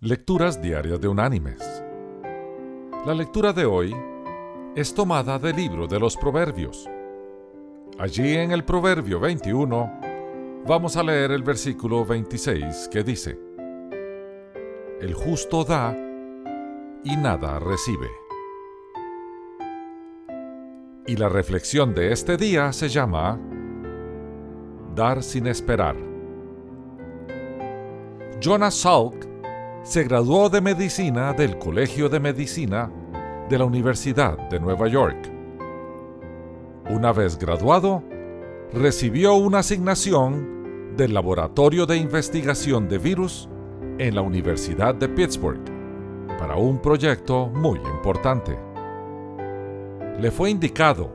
Lecturas Diarias de Unánimes. La lectura de hoy es tomada del libro de los Proverbios. Allí en el Proverbio 21 vamos a leer el versículo 26 que dice, El justo da y nada recibe. Y la reflexión de este día se llama Dar sin esperar. Jonas Salk se graduó de medicina del Colegio de Medicina de la Universidad de Nueva York. Una vez graduado, recibió una asignación del Laboratorio de Investigación de Virus en la Universidad de Pittsburgh para un proyecto muy importante. Le fue indicado,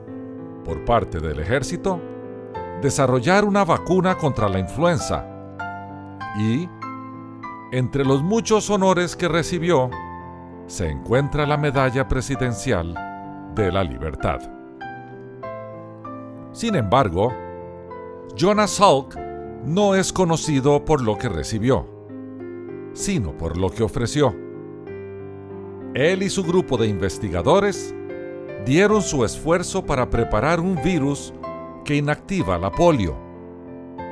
por parte del ejército, desarrollar una vacuna contra la influenza y entre los muchos honores que recibió, se encuentra la Medalla Presidencial de la Libertad. Sin embargo, Jonas Salk no es conocido por lo que recibió, sino por lo que ofreció. Él y su grupo de investigadores dieron su esfuerzo para preparar un virus que inactiva la polio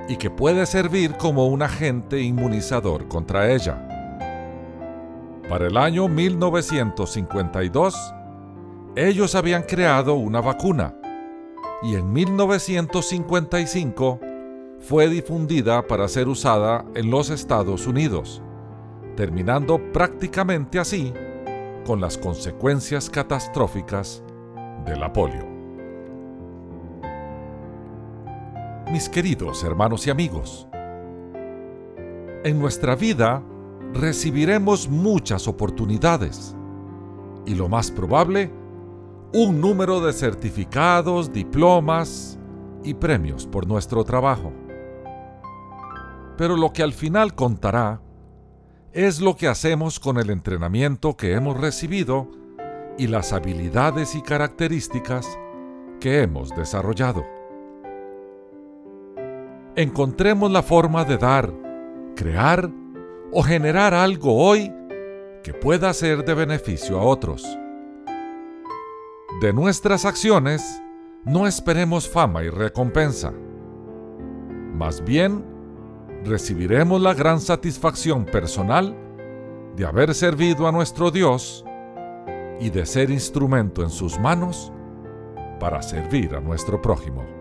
y que puede servir como un agente inmunizador contra ella. Para el año 1952, ellos habían creado una vacuna y en 1955 fue difundida para ser usada en los Estados Unidos, terminando prácticamente así con las consecuencias catastróficas de la polio. Mis queridos hermanos y amigos. En nuestra vida recibiremos muchas oportunidades y lo más probable, un número de certificados, diplomas y premios por nuestro trabajo. Pero lo que al final contará es lo que hacemos con el entrenamiento que hemos recibido y las habilidades y características que hemos desarrollado encontremos la forma de dar, crear o generar algo hoy que pueda ser de beneficio a otros. De nuestras acciones, no esperemos fama y recompensa. Más bien, recibiremos la gran satisfacción personal de haber servido a nuestro Dios y de ser instrumento en sus manos para servir a nuestro prójimo.